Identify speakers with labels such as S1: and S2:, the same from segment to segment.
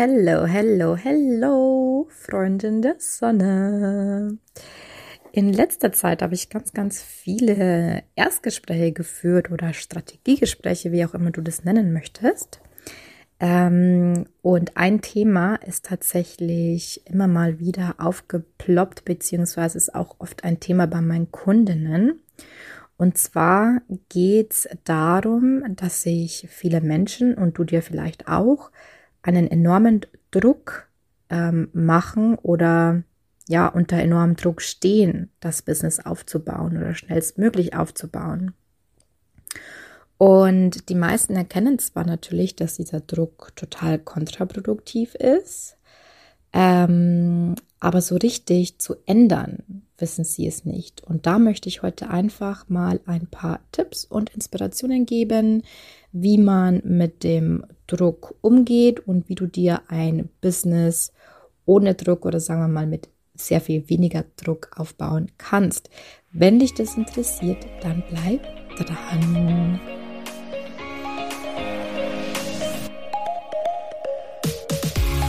S1: Hello, hello, hello, Freundin der Sonne. In letzter Zeit habe ich ganz, ganz viele Erstgespräche geführt oder Strategiegespräche, wie auch immer du das nennen möchtest. Ähm, und ein Thema ist tatsächlich immer mal wieder aufgeploppt, beziehungsweise ist auch oft ein Thema bei meinen Kundinnen. Und zwar geht es darum, dass sich viele Menschen und du dir vielleicht auch einen enormen Druck ähm, machen oder ja unter enormem Druck stehen, das Business aufzubauen oder schnellstmöglich aufzubauen. Und die meisten erkennen zwar natürlich, dass dieser Druck total kontraproduktiv ist, ähm, aber so richtig zu ändern, wissen sie es nicht. Und da möchte ich heute einfach mal ein paar Tipps und Inspirationen geben, wie man mit dem Druck umgeht und wie du dir ein Business ohne Druck oder sagen wir mal mit sehr viel weniger Druck aufbauen kannst. Wenn dich das interessiert, dann bleib dran.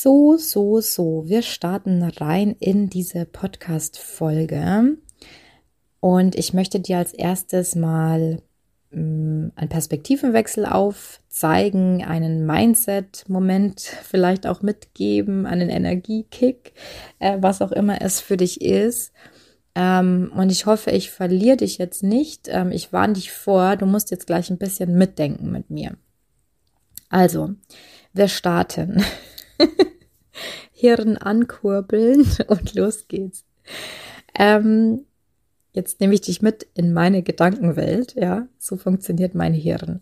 S1: So, so, so. Wir starten rein in diese Podcast-Folge. Und ich möchte dir als erstes mal ähm, einen Perspektivenwechsel aufzeigen, einen Mindset-Moment vielleicht auch mitgeben, einen Energiekick, äh, was auch immer es für dich ist. Ähm, und ich hoffe, ich verliere dich jetzt nicht. Ähm, ich warne dich vor, du musst jetzt gleich ein bisschen mitdenken mit mir. Also, wir starten. Hirn ankurbeln und los geht's. Ähm, jetzt nehme ich dich mit in meine Gedankenwelt, ja, so funktioniert mein Hirn.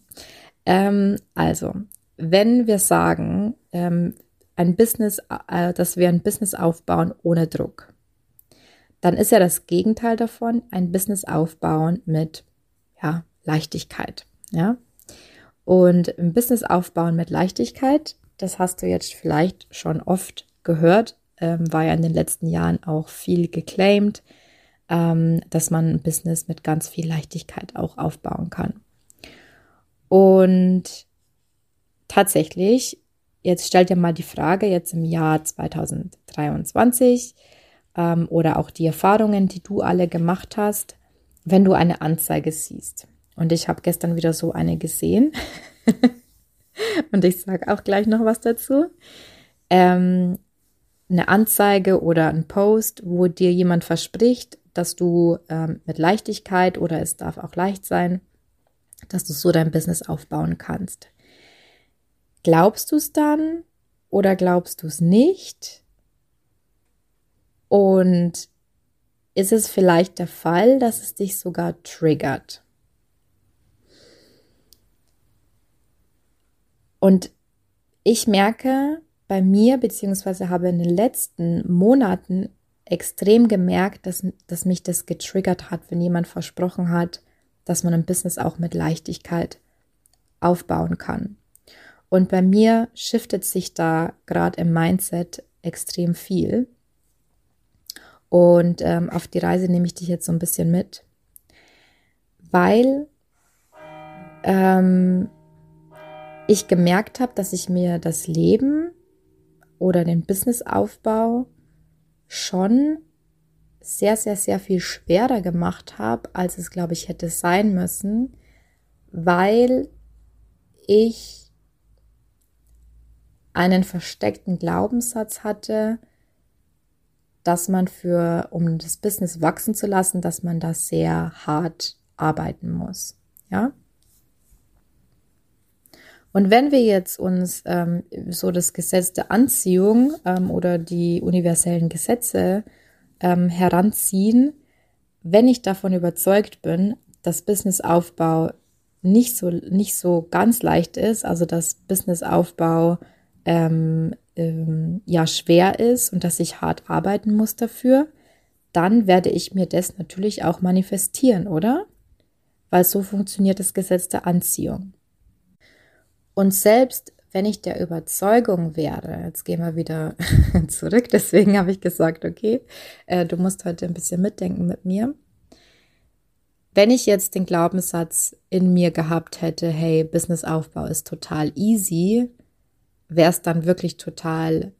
S1: Ähm, also, wenn wir sagen, ähm, ein Business, äh, dass wir ein Business aufbauen ohne Druck, dann ist ja das Gegenteil davon ein Business aufbauen mit, ja, Leichtigkeit, ja. Und ein Business aufbauen mit Leichtigkeit, das hast du jetzt vielleicht schon oft gehört, ähm, war ja in den letzten Jahren auch viel geclaimed, ähm, dass man ein Business mit ganz viel Leichtigkeit auch aufbauen kann. Und tatsächlich, jetzt stell dir mal die Frage, jetzt im Jahr 2023 ähm, oder auch die Erfahrungen, die du alle gemacht hast, wenn du eine Anzeige siehst. Und ich habe gestern wieder so eine gesehen. Und ich sage auch gleich noch was dazu. Ähm, eine Anzeige oder ein Post, wo dir jemand verspricht, dass du ähm, mit Leichtigkeit oder es darf auch leicht sein, dass du so dein Business aufbauen kannst. Glaubst du es dann oder glaubst du es nicht? Und ist es vielleicht der Fall, dass es dich sogar triggert? Und ich merke bei mir, beziehungsweise habe in den letzten Monaten extrem gemerkt, dass, dass mich das getriggert hat, wenn jemand versprochen hat, dass man ein Business auch mit Leichtigkeit aufbauen kann. Und bei mir shiftet sich da gerade im Mindset extrem viel. Und ähm, auf die Reise nehme ich dich jetzt so ein bisschen mit, weil ähm, ich gemerkt habe, dass ich mir das Leben oder den Businessaufbau schon sehr, sehr, sehr viel schwerer gemacht habe, als es, glaube ich, hätte sein müssen, weil ich einen versteckten Glaubenssatz hatte, dass man für, um das Business wachsen zu lassen, dass man da sehr hart arbeiten muss. Ja. Und wenn wir jetzt uns ähm, so das Gesetz der Anziehung ähm, oder die universellen Gesetze ähm, heranziehen, wenn ich davon überzeugt bin, dass Businessaufbau nicht so, nicht so ganz leicht ist, also dass Businessaufbau ähm, ähm, ja schwer ist und dass ich hart arbeiten muss dafür, dann werde ich mir das natürlich auch manifestieren, oder? Weil so funktioniert das Gesetz der Anziehung. Und selbst wenn ich der Überzeugung wäre, jetzt gehen wir wieder zurück, deswegen habe ich gesagt, okay, äh, du musst heute ein bisschen mitdenken mit mir. Wenn ich jetzt den Glaubenssatz in mir gehabt hätte, hey, Businessaufbau ist total easy, wäre es dann wirklich total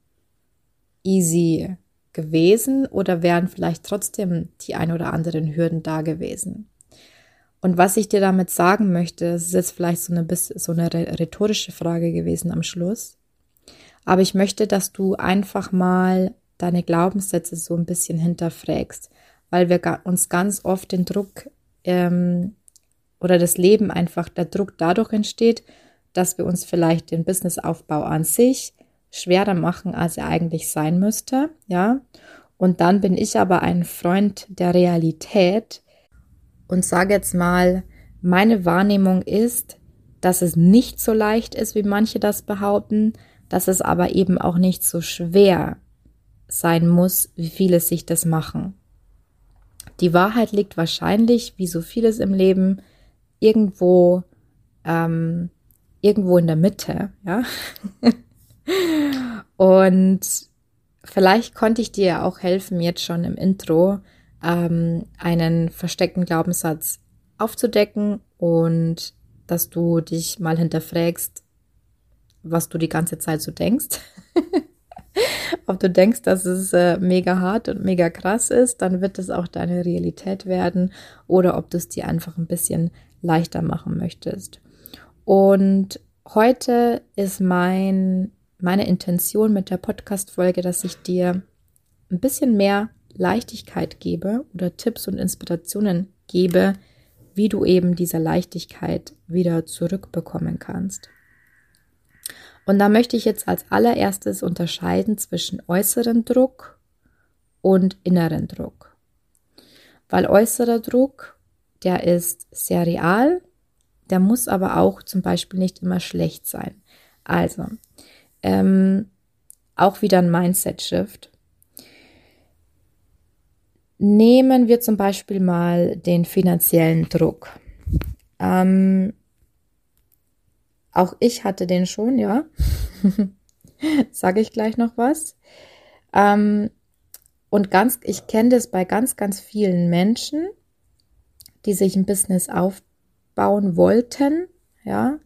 S1: easy gewesen oder wären vielleicht trotzdem die ein oder anderen Hürden da gewesen? Und was ich dir damit sagen möchte, das ist jetzt vielleicht so eine, so eine rhetorische Frage gewesen am Schluss. Aber ich möchte, dass du einfach mal deine Glaubenssätze so ein bisschen hinterfragst, weil wir uns ganz oft den Druck ähm, oder das Leben einfach, der Druck dadurch entsteht, dass wir uns vielleicht den Businessaufbau an sich schwerer machen, als er eigentlich sein müsste, ja. Und dann bin ich aber ein Freund der Realität und sage jetzt mal, meine Wahrnehmung ist, dass es nicht so leicht ist, wie manche das behaupten, dass es aber eben auch nicht so schwer sein muss, wie viele sich das machen. Die Wahrheit liegt wahrscheinlich, wie so vieles im Leben, irgendwo, ähm, irgendwo in der Mitte, ja. Und vielleicht konnte ich dir auch helfen, jetzt schon im Intro, ähm, einen versteckten Glaubenssatz aufzudecken und dass du dich mal hinterfragst, was du die ganze Zeit so denkst. Ob du denkst, dass es äh, mega hart und mega krass ist, dann wird es auch deine Realität werden oder ob du es dir einfach ein bisschen leichter machen möchtest. Und heute ist mein, meine Intention mit der Podcast-Folge, dass ich dir ein bisschen mehr Leichtigkeit gebe oder Tipps und Inspirationen gebe, wie du eben diese Leichtigkeit wieder zurückbekommen kannst. Und da möchte ich jetzt als allererstes unterscheiden zwischen äußeren Druck und inneren Druck. Weil äußerer Druck, der ist sehr real, der muss aber auch zum Beispiel nicht immer schlecht sein. Also, ähm, auch wieder ein Mindset-Shift. Nehmen wir zum Beispiel mal den finanziellen Druck. Ähm, auch ich hatte den schon, ja. Sage ich gleich noch was. Ähm, und ganz, ich kenne das bei ganz, ganz vielen Menschen, die sich ein Business aufbauen wollten, ja.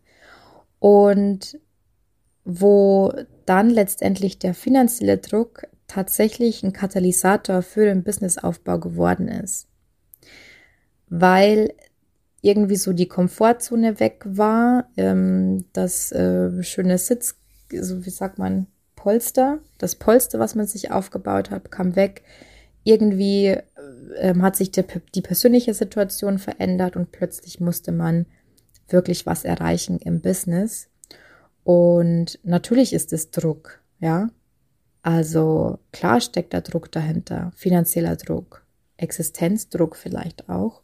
S1: Und wo dann letztendlich der finanzielle Druck tatsächlich ein Katalysator für den Businessaufbau geworden ist. Weil irgendwie so die Komfortzone weg war, ähm, das äh, schöne Sitz, so wie sagt man, Polster, das Polster, was man sich aufgebaut hat, kam weg. Irgendwie äh, hat sich die, die persönliche Situation verändert und plötzlich musste man wirklich was erreichen im Business. Und natürlich ist es Druck, ja. Also klar steckt da Druck dahinter, finanzieller Druck, Existenzdruck vielleicht auch.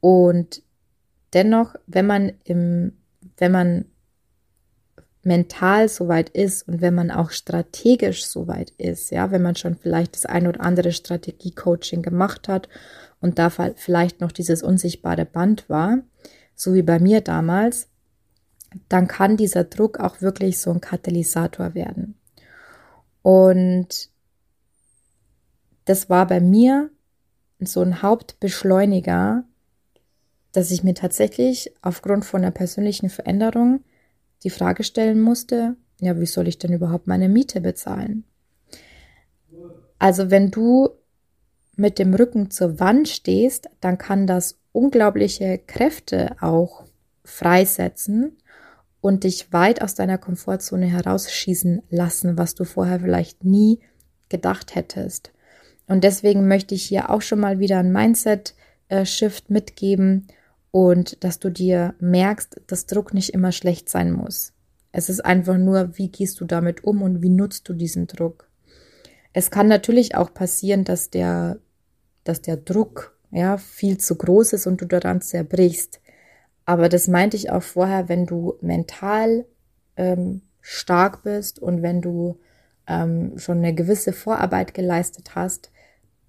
S1: Und dennoch, wenn man im, wenn man mental soweit ist und wenn man auch strategisch soweit ist, ja, wenn man schon vielleicht das ein oder andere Strategie-Coaching gemacht hat und da vielleicht noch dieses unsichtbare Band war, so wie bei mir damals, dann kann dieser Druck auch wirklich so ein Katalysator werden. Und das war bei mir so ein Hauptbeschleuniger, dass ich mir tatsächlich aufgrund von einer persönlichen Veränderung die Frage stellen musste, ja, wie soll ich denn überhaupt meine Miete bezahlen? Also wenn du mit dem Rücken zur Wand stehst, dann kann das unglaubliche Kräfte auch freisetzen und dich weit aus deiner Komfortzone herausschießen lassen, was du vorher vielleicht nie gedacht hättest. Und deswegen möchte ich hier auch schon mal wieder ein Mindset-Shift mitgeben und dass du dir merkst, dass Druck nicht immer schlecht sein muss. Es ist einfach nur, wie gehst du damit um und wie nutzt du diesen Druck. Es kann natürlich auch passieren, dass der, dass der Druck ja viel zu groß ist und du daran zerbrichst. Aber das meinte ich auch vorher, wenn du mental ähm, stark bist und wenn du ähm, schon eine gewisse Vorarbeit geleistet hast,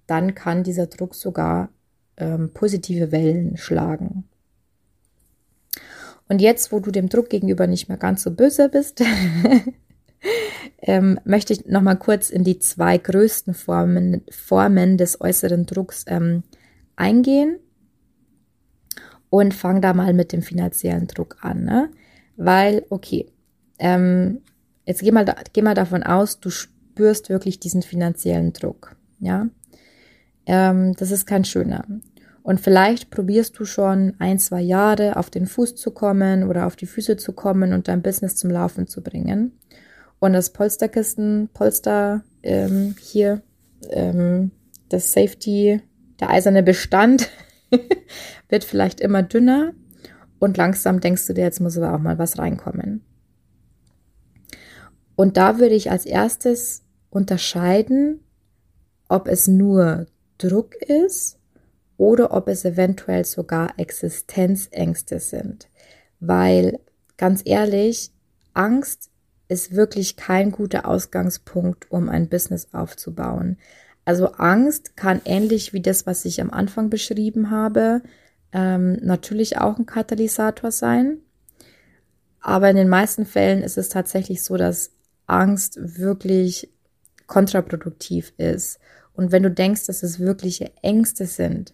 S1: dann kann dieser Druck sogar ähm, positive Wellen schlagen. Und jetzt, wo du dem Druck gegenüber nicht mehr ganz so böse bist, ähm, möchte ich nochmal kurz in die zwei größten Formen, Formen des äußeren Drucks ähm, eingehen und fange da mal mit dem finanziellen Druck an. Ne? Weil, okay, ähm, jetzt geh mal, da, geh mal davon aus, du spürst wirklich diesen finanziellen Druck. Ja, ähm, das ist kein schöner. Und vielleicht probierst du schon ein, zwei Jahre auf den Fuß zu kommen oder auf die Füße zu kommen und dein Business zum Laufen zu bringen. Und das Polsterkisten, Polster ähm, hier, ähm, das Safety, der eiserne Bestand wird vielleicht immer dünner und langsam denkst du dir, jetzt muss aber auch mal was reinkommen. Und da würde ich als erstes unterscheiden, ob es nur Druck ist oder ob es eventuell sogar Existenzängste sind. Weil ganz ehrlich, Angst ist wirklich kein guter Ausgangspunkt, um ein Business aufzubauen. Also Angst kann ähnlich wie das, was ich am Anfang beschrieben habe, ähm, natürlich auch ein Katalysator sein. Aber in den meisten Fällen ist es tatsächlich so, dass Angst wirklich kontraproduktiv ist. Und wenn du denkst, dass es wirkliche Ängste sind,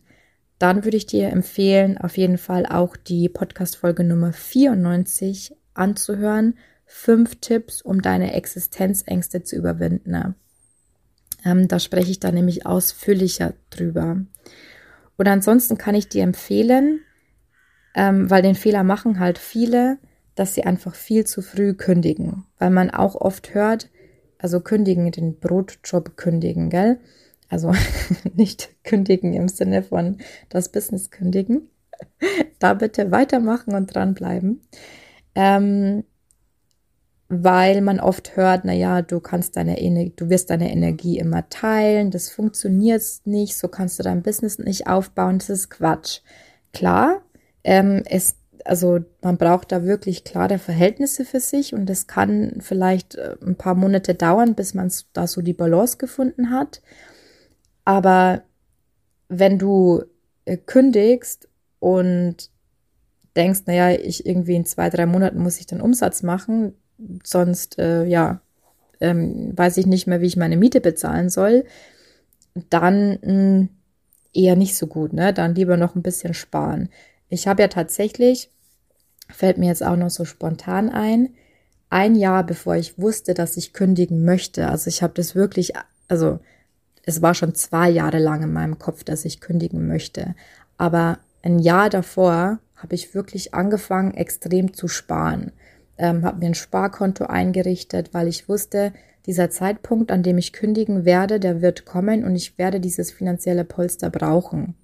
S1: dann würde ich dir empfehlen, auf jeden Fall auch die Podcast-Folge Nummer 94 anzuhören fünf Tipps, um deine Existenzängste zu überwinden. Ähm, da spreche ich dann nämlich ausführlicher drüber. Und ansonsten kann ich dir empfehlen, ähm, weil den Fehler machen halt viele, dass sie einfach viel zu früh kündigen, weil man auch oft hört, also kündigen, den Brotjob kündigen, gell? Also nicht kündigen im Sinne von das Business kündigen. da bitte weitermachen und dranbleiben. Ähm, weil man oft hört, na ja, du kannst deine Energie, du wirst deine Energie immer teilen, das funktioniert nicht, so kannst du dein Business nicht aufbauen, das ist Quatsch. Klar, ähm, es, also man braucht da wirklich klare Verhältnisse für sich und es kann vielleicht äh, ein paar Monate dauern, bis man da so die Balance gefunden hat. Aber wenn du äh, kündigst und denkst, naja, ich irgendwie in zwei, drei Monaten muss ich den Umsatz machen, sonst, äh, ja, ähm, weiß ich nicht mehr, wie ich meine Miete bezahlen soll, dann mh, hm, eher nicht so gut, ne? Dann lieber noch ein bisschen sparen. Ich habe ja tatsächlich, fällt mir jetzt auch noch so spontan ein, ein Jahr bevor ich wusste, dass ich kündigen möchte. Also ich habe das wirklich, also es war schon zwei Jahre lang in meinem Kopf, dass ich kündigen möchte. Aber ein Jahr davor habe ich wirklich angefangen, extrem zu sparen ähm, habe mir ein Sparkonto eingerichtet, weil ich wusste, dieser Zeitpunkt, an dem ich kündigen werde, der wird kommen und ich werde dieses finanzielle Polster brauchen.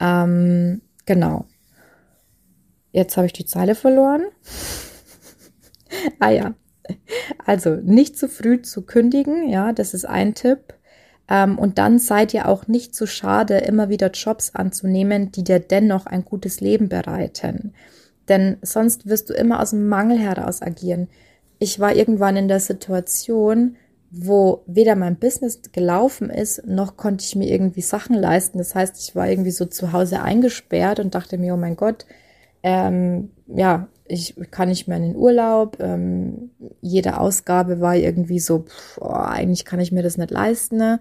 S1: Ähm, genau. Jetzt habe ich die Zeile verloren. ah ja. Also nicht zu früh zu kündigen, ja, das ist ein Tipp. Ähm, und dann seid ihr auch nicht zu schade, immer wieder Jobs anzunehmen, die dir dennoch ein gutes Leben bereiten. Denn sonst wirst du immer aus dem Mangel heraus agieren. Ich war irgendwann in der Situation, wo weder mein Business gelaufen ist, noch konnte ich mir irgendwie Sachen leisten. Das heißt, ich war irgendwie so zu Hause eingesperrt und dachte mir, oh mein Gott, ähm, ja, ich kann nicht mehr in den Urlaub. Ähm, jede Ausgabe war irgendwie so, pff, oh, eigentlich kann ich mir das nicht leisten. Ne?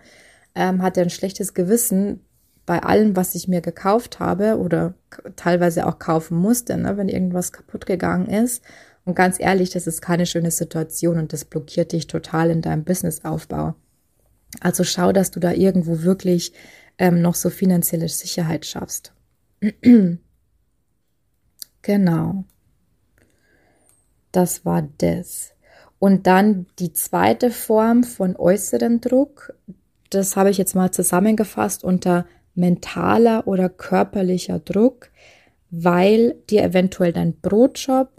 S1: Ähm, hatte ein schlechtes Gewissen, bei allem, was ich mir gekauft habe oder teilweise auch kaufen musste, ne, wenn irgendwas kaputt gegangen ist. Und ganz ehrlich, das ist keine schöne Situation und das blockiert dich total in deinem Businessaufbau. Also schau, dass du da irgendwo wirklich ähm, noch so finanzielle Sicherheit schaffst. genau. Das war das. Und dann die zweite Form von äußeren Druck, das habe ich jetzt mal zusammengefasst unter mentaler oder körperlicher Druck, weil dir eventuell dein Brotjob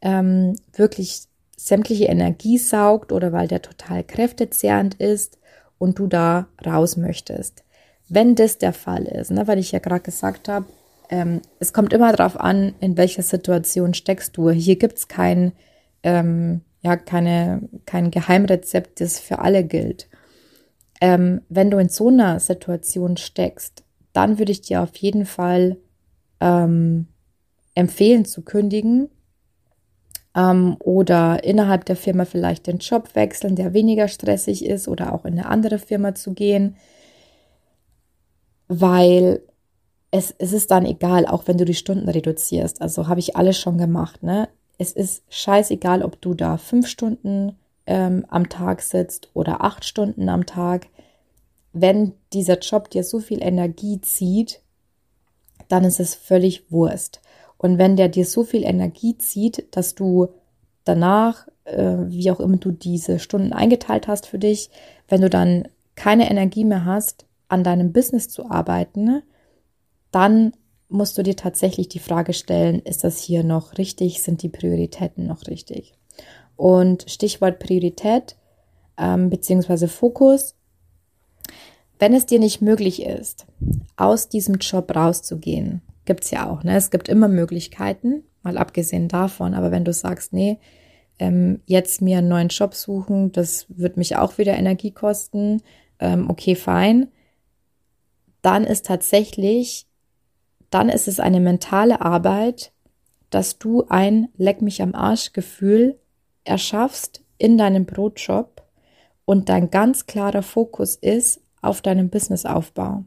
S1: ähm, wirklich sämtliche Energie saugt oder weil der total kräftezehrend ist und du da raus möchtest. Wenn das der Fall ist, ne, weil ich ja gerade gesagt habe, ähm, es kommt immer darauf an, in welcher Situation steckst du. Hier gibt es kein ähm, ja keine, kein Geheimrezept, das für alle gilt. Ähm, wenn du in so einer Situation steckst, dann würde ich dir auf jeden Fall ähm, empfehlen zu kündigen ähm, oder innerhalb der Firma vielleicht den Job wechseln, der weniger stressig ist oder auch in eine andere Firma zu gehen, weil es, es ist dann egal, auch wenn du die Stunden reduzierst. Also habe ich alles schon gemacht. Ne? Es ist scheißegal, ob du da fünf Stunden ähm, am Tag sitzt oder acht Stunden am Tag. Wenn dieser Job dir so viel Energie zieht, dann ist es völlig Wurst. Und wenn der dir so viel Energie zieht, dass du danach, äh, wie auch immer du diese Stunden eingeteilt hast für dich, wenn du dann keine Energie mehr hast, an deinem Business zu arbeiten, dann musst du dir tatsächlich die Frage stellen, ist das hier noch richtig? Sind die Prioritäten noch richtig? Und Stichwort Priorität ähm, beziehungsweise Fokus. Wenn es dir nicht möglich ist, aus diesem Job rauszugehen, gibt es ja auch. Ne? Es gibt immer Möglichkeiten, mal abgesehen davon. Aber wenn du sagst, nee, ähm, jetzt mir einen neuen Job suchen, das wird mich auch wieder Energie kosten, ähm, okay, fein, dann ist tatsächlich dann ist es eine mentale Arbeit, dass du ein Leck mich am Arsch Gefühl erschaffst in deinem Brotjob und dein ganz klarer Fokus ist auf deinem Businessaufbau.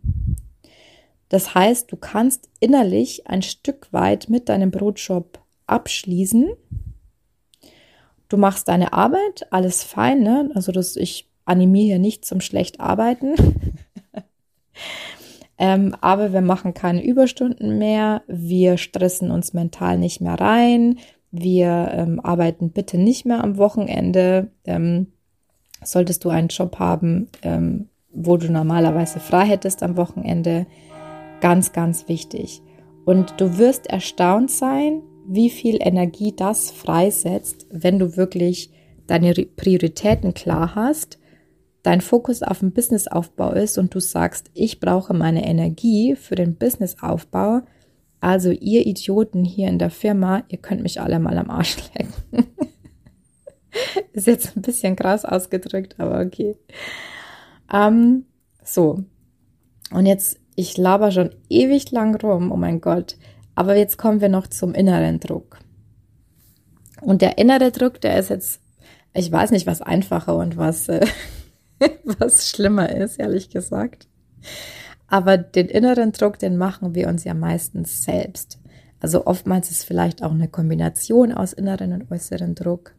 S1: Das heißt, du kannst innerlich ein Stück weit mit deinem Brotjob abschließen. Du machst deine Arbeit, alles fein, ne? Also das, ich animiere hier nicht zum schlecht arbeiten. Ähm, aber wir machen keine Überstunden mehr, wir stressen uns mental nicht mehr rein, wir ähm, arbeiten bitte nicht mehr am Wochenende. Ähm, solltest du einen Job haben, ähm, wo du normalerweise frei hättest am Wochenende, ganz, ganz wichtig. Und du wirst erstaunt sein, wie viel Energie das freisetzt, wenn du wirklich deine Prioritäten klar hast dein Fokus auf den Businessaufbau ist und du sagst, ich brauche meine Energie für den Businessaufbau, also ihr Idioten hier in der Firma, ihr könnt mich alle mal am Arsch lecken. ist jetzt ein bisschen krass ausgedrückt, aber okay. Ähm, so. Und jetzt, ich laber schon ewig lang rum, oh mein Gott. Aber jetzt kommen wir noch zum inneren Druck. Und der innere Druck, der ist jetzt, ich weiß nicht, was einfacher und was äh, was schlimmer ist, ehrlich gesagt. Aber den inneren Druck, den machen wir uns ja meistens selbst. Also oftmals ist vielleicht auch eine Kombination aus inneren und äußeren Druck.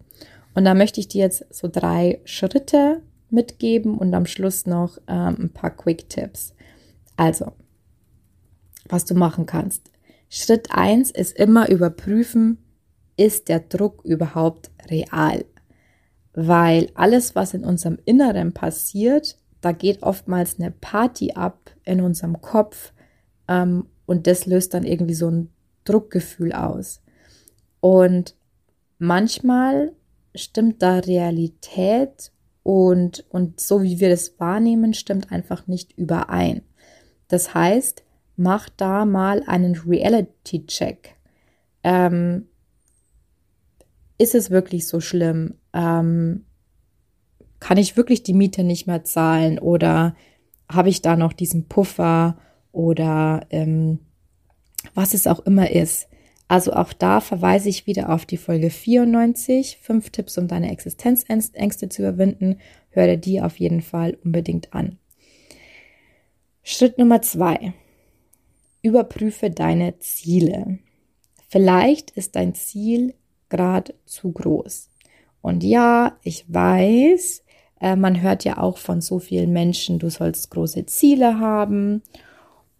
S1: Und da möchte ich dir jetzt so drei Schritte mitgeben und am Schluss noch ähm, ein paar Quick Tipps. Also, was du machen kannst. Schritt eins ist immer überprüfen, ist der Druck überhaupt real? weil alles, was in unserem Inneren passiert, da geht oftmals eine Party ab in unserem Kopf ähm, und das löst dann irgendwie so ein Druckgefühl aus. Und manchmal stimmt da Realität und, und so wie wir das wahrnehmen, stimmt einfach nicht überein. Das heißt, mach da mal einen Reality-Check. Ähm, ist es wirklich so schlimm? Ähm, kann ich wirklich die Miete nicht mehr zahlen oder habe ich da noch diesen Puffer oder ähm, was es auch immer ist. Also auch da verweise ich wieder auf die Folge 94, fünf Tipps, um deine Existenzängste zu überwinden. Höre die auf jeden Fall unbedingt an. Schritt Nummer zwei. Überprüfe deine Ziele. Vielleicht ist dein Ziel Grad zu groß. Und ja, ich weiß, äh, man hört ja auch von so vielen Menschen, du sollst große Ziele haben.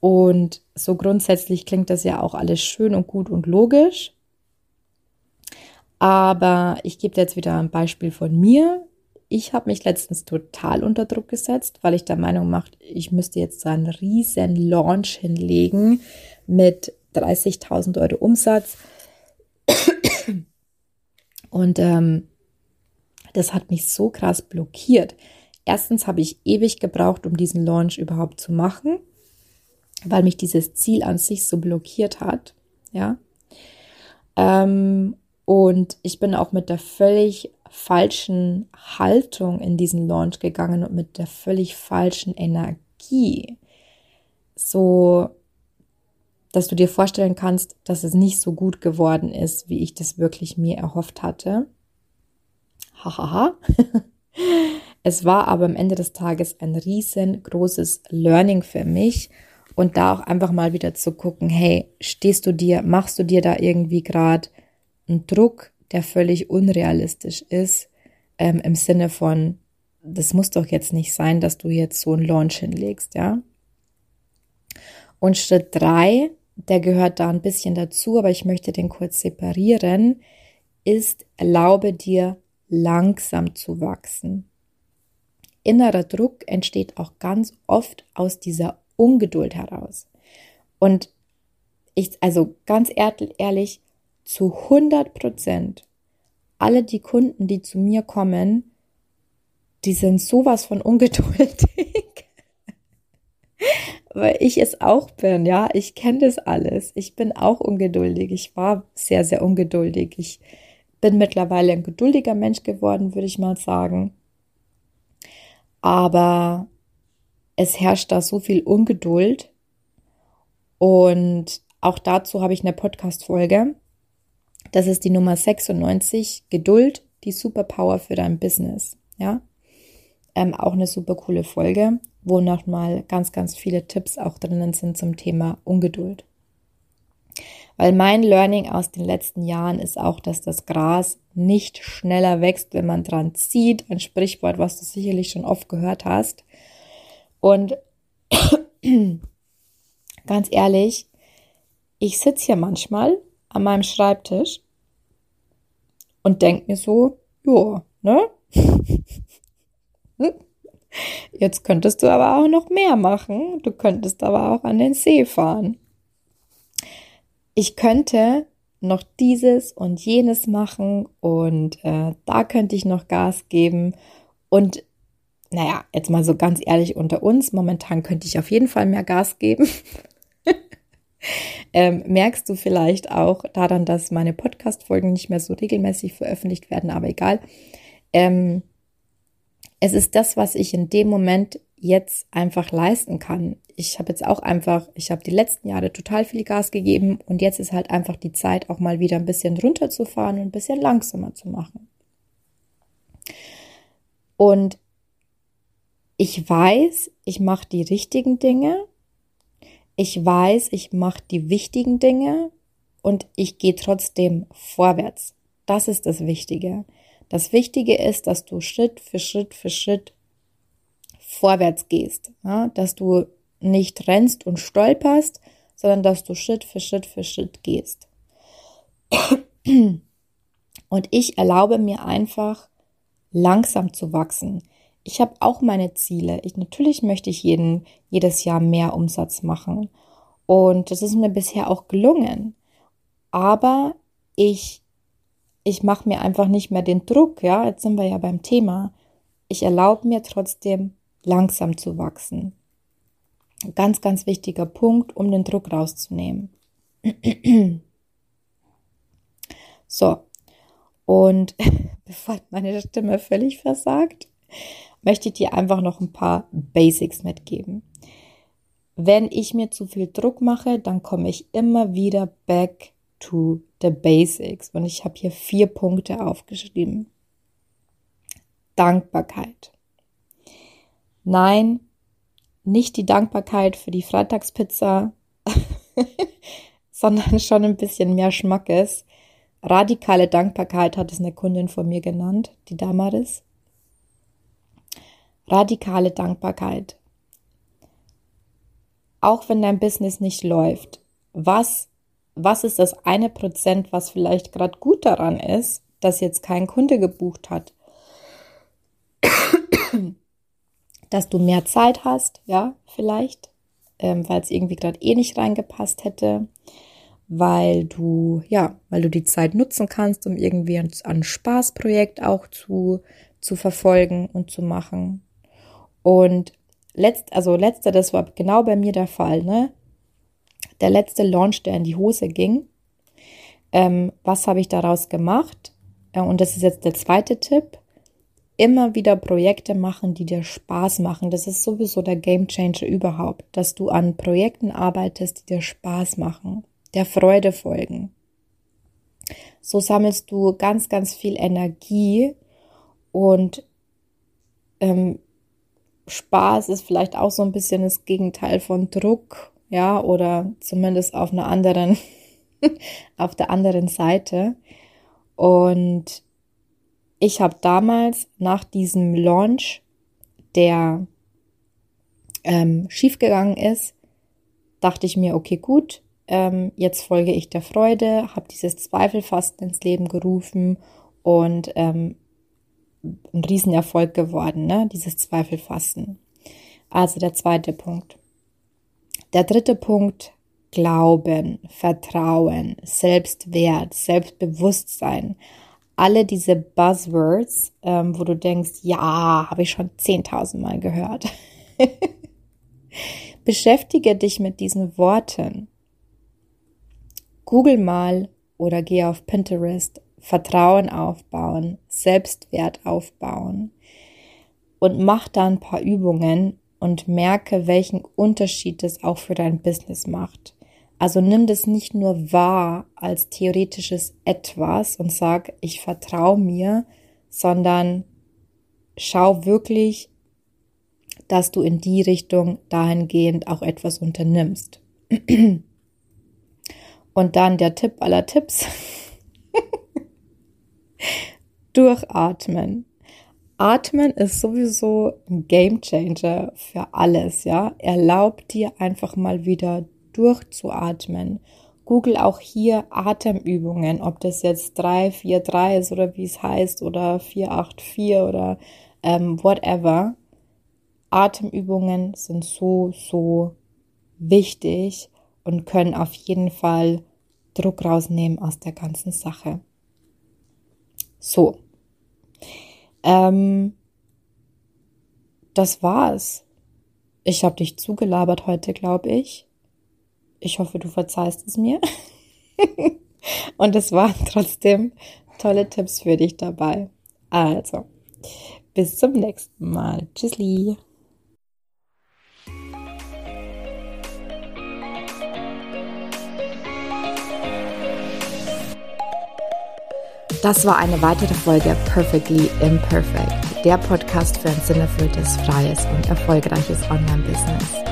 S1: Und so grundsätzlich klingt das ja auch alles schön und gut und logisch. Aber ich gebe jetzt wieder ein Beispiel von mir. Ich habe mich letztens total unter Druck gesetzt, weil ich der Meinung mache, ich müsste jetzt so einen riesen Launch hinlegen mit 30.000 Euro Umsatz. Und ähm, das hat mich so krass blockiert. Erstens habe ich ewig gebraucht, um diesen Launch überhaupt zu machen, weil mich dieses Ziel an sich so blockiert hat. Ja. Ähm, Und ich bin auch mit der völlig falschen Haltung in diesen Launch gegangen und mit der völlig falschen Energie. So, dass du dir vorstellen kannst, dass es nicht so gut geworden ist, wie ich das wirklich mir erhofft hatte. Hahaha. es war aber am Ende des Tages ein riesengroßes Learning für mich und da auch einfach mal wieder zu gucken, hey, stehst du dir, machst du dir da irgendwie gerade einen Druck, der völlig unrealistisch ist, ähm, im Sinne von, das muss doch jetzt nicht sein, dass du jetzt so einen Launch hinlegst, ja. Und Schritt drei, der gehört da ein bisschen dazu, aber ich möchte den kurz separieren, ist, erlaube dir langsam zu wachsen. Innerer Druck entsteht auch ganz oft aus dieser Ungeduld heraus. Und ich, also ganz ehrlich, zu 100 Prozent, alle die Kunden, die zu mir kommen, die sind sowas von ungeduldig. Weil ich es auch bin, ja. Ich kenne das alles. Ich bin auch ungeduldig. Ich war sehr, sehr ungeduldig. Ich bin mittlerweile ein geduldiger Mensch geworden, würde ich mal sagen. Aber es herrscht da so viel Ungeduld. Und auch dazu habe ich eine Podcast-Folge. Das ist die Nummer 96, Geduld, die Superpower für dein Business. Ja, ähm, auch eine super coole Folge, wo nochmal ganz, ganz viele Tipps auch drinnen sind zum Thema Ungeduld. Weil mein Learning aus den letzten Jahren ist auch, dass das Gras nicht schneller wächst, wenn man dran zieht. Ein Sprichwort, was du sicherlich schon oft gehört hast. Und ganz ehrlich, ich sitze hier manchmal an meinem Schreibtisch und denke mir so, ja, ne? Jetzt könntest du aber auch noch mehr machen. Du könntest aber auch an den See fahren. Ich könnte noch dieses und jenes machen und äh, da könnte ich noch Gas geben. Und naja, jetzt mal so ganz ehrlich unter uns, momentan könnte ich auf jeden Fall mehr Gas geben. ähm, merkst du vielleicht auch daran, dass meine Podcast-Folgen nicht mehr so regelmäßig veröffentlicht werden, aber egal. Ähm, es ist das, was ich in dem Moment jetzt einfach leisten kann. Ich habe jetzt auch einfach, ich habe die letzten Jahre total viel Gas gegeben und jetzt ist halt einfach die Zeit, auch mal wieder ein bisschen runterzufahren und ein bisschen langsamer zu machen. Und ich weiß, ich mache die richtigen Dinge. Ich weiß, ich mache die wichtigen Dinge und ich gehe trotzdem vorwärts. Das ist das Wichtige. Das Wichtige ist, dass du Schritt für Schritt für Schritt vorwärts gehst, ja? dass du nicht rennst und stolperst, sondern dass du Schritt für Schritt für Schritt gehst. Und ich erlaube mir einfach langsam zu wachsen. Ich habe auch meine Ziele. Ich, natürlich möchte ich jeden, jedes Jahr mehr Umsatz machen. Und das ist mir bisher auch gelungen. Aber ich ich mache mir einfach nicht mehr den Druck, ja, jetzt sind wir ja beim Thema. Ich erlaube mir trotzdem langsam zu wachsen. Ganz, ganz wichtiger Punkt, um den Druck rauszunehmen. so, und bevor meine Stimme völlig versagt, möchte ich dir einfach noch ein paar Basics mitgeben. Wenn ich mir zu viel Druck mache, dann komme ich immer wieder back to the basics. Und ich habe hier vier Punkte aufgeschrieben. Dankbarkeit. Nein, nicht die Dankbarkeit für die Freitagspizza, sondern schon ein bisschen mehr Schmackes. Radikale Dankbarkeit hat es eine Kundin von mir genannt, die Damaris. Radikale Dankbarkeit. Auch wenn dein Business nicht läuft, was was ist das eine Prozent, was vielleicht gerade gut daran ist, dass jetzt kein Kunde gebucht hat? Dass du mehr Zeit hast, ja, vielleicht, ähm, weil es irgendwie gerade eh nicht reingepasst hätte, weil du, ja, weil du die Zeit nutzen kannst, um irgendwie ein, ein Spaßprojekt auch zu, zu verfolgen und zu machen. Und letzt, also letzter, das war genau bei mir der Fall, ne? der letzte Launch, der in die Hose ging, Ähm, was habe ich daraus gemacht? Äh, und das ist jetzt der zweite Tipp. Immer wieder Projekte machen, die dir Spaß machen. Das ist sowieso der Game Changer überhaupt, dass du an Projekten arbeitest, die dir Spaß machen, der Freude folgen. So sammelst du ganz, ganz viel Energie und ähm, Spaß ist vielleicht auch so ein bisschen das Gegenteil von Druck, ja, oder zumindest auf einer anderen, auf der anderen Seite. Und ich habe damals nach diesem Launch, der ähm, schiefgegangen ist, dachte ich mir, okay, gut, ähm, jetzt folge ich der Freude, habe dieses Zweifelfasten ins Leben gerufen und ähm, ein Riesenerfolg geworden, ne? dieses Zweifelfasten. Also der zweite Punkt. Der dritte Punkt, Glauben, Vertrauen, Selbstwert, Selbstbewusstsein. Alle diese Buzzwords, ähm, wo du denkst, ja, habe ich schon 10.000 Mal gehört. Beschäftige dich mit diesen Worten. Google mal oder geh auf Pinterest Vertrauen aufbauen, Selbstwert aufbauen und mach da ein paar Übungen und merke, welchen Unterschied das auch für dein Business macht. Also nimm das nicht nur wahr als theoretisches etwas und sag, ich vertraue mir, sondern schau wirklich, dass du in die Richtung dahingehend auch etwas unternimmst. Und dann der Tipp aller Tipps. Durchatmen. Atmen ist sowieso ein Game Changer für alles, ja. Erlaubt dir einfach mal wieder durchzuatmen. Google auch hier Atemübungen, ob das jetzt 3, 4, 3 ist oder wie es heißt oder 4, 8, 4 oder ähm, whatever. Atemübungen sind so, so wichtig und können auf jeden Fall Druck rausnehmen aus der ganzen Sache. So. Ähm, das war's. Ich habe dich zugelabert heute, glaube ich. Ich hoffe, du verzeihst es mir. Und es waren trotzdem tolle Tipps für dich dabei. Also, bis zum nächsten Mal. Tschüssli. Das war eine weitere Folge Perfectly Imperfect, der Podcast für ein sinnerfülltes, freies und erfolgreiches Online-Business.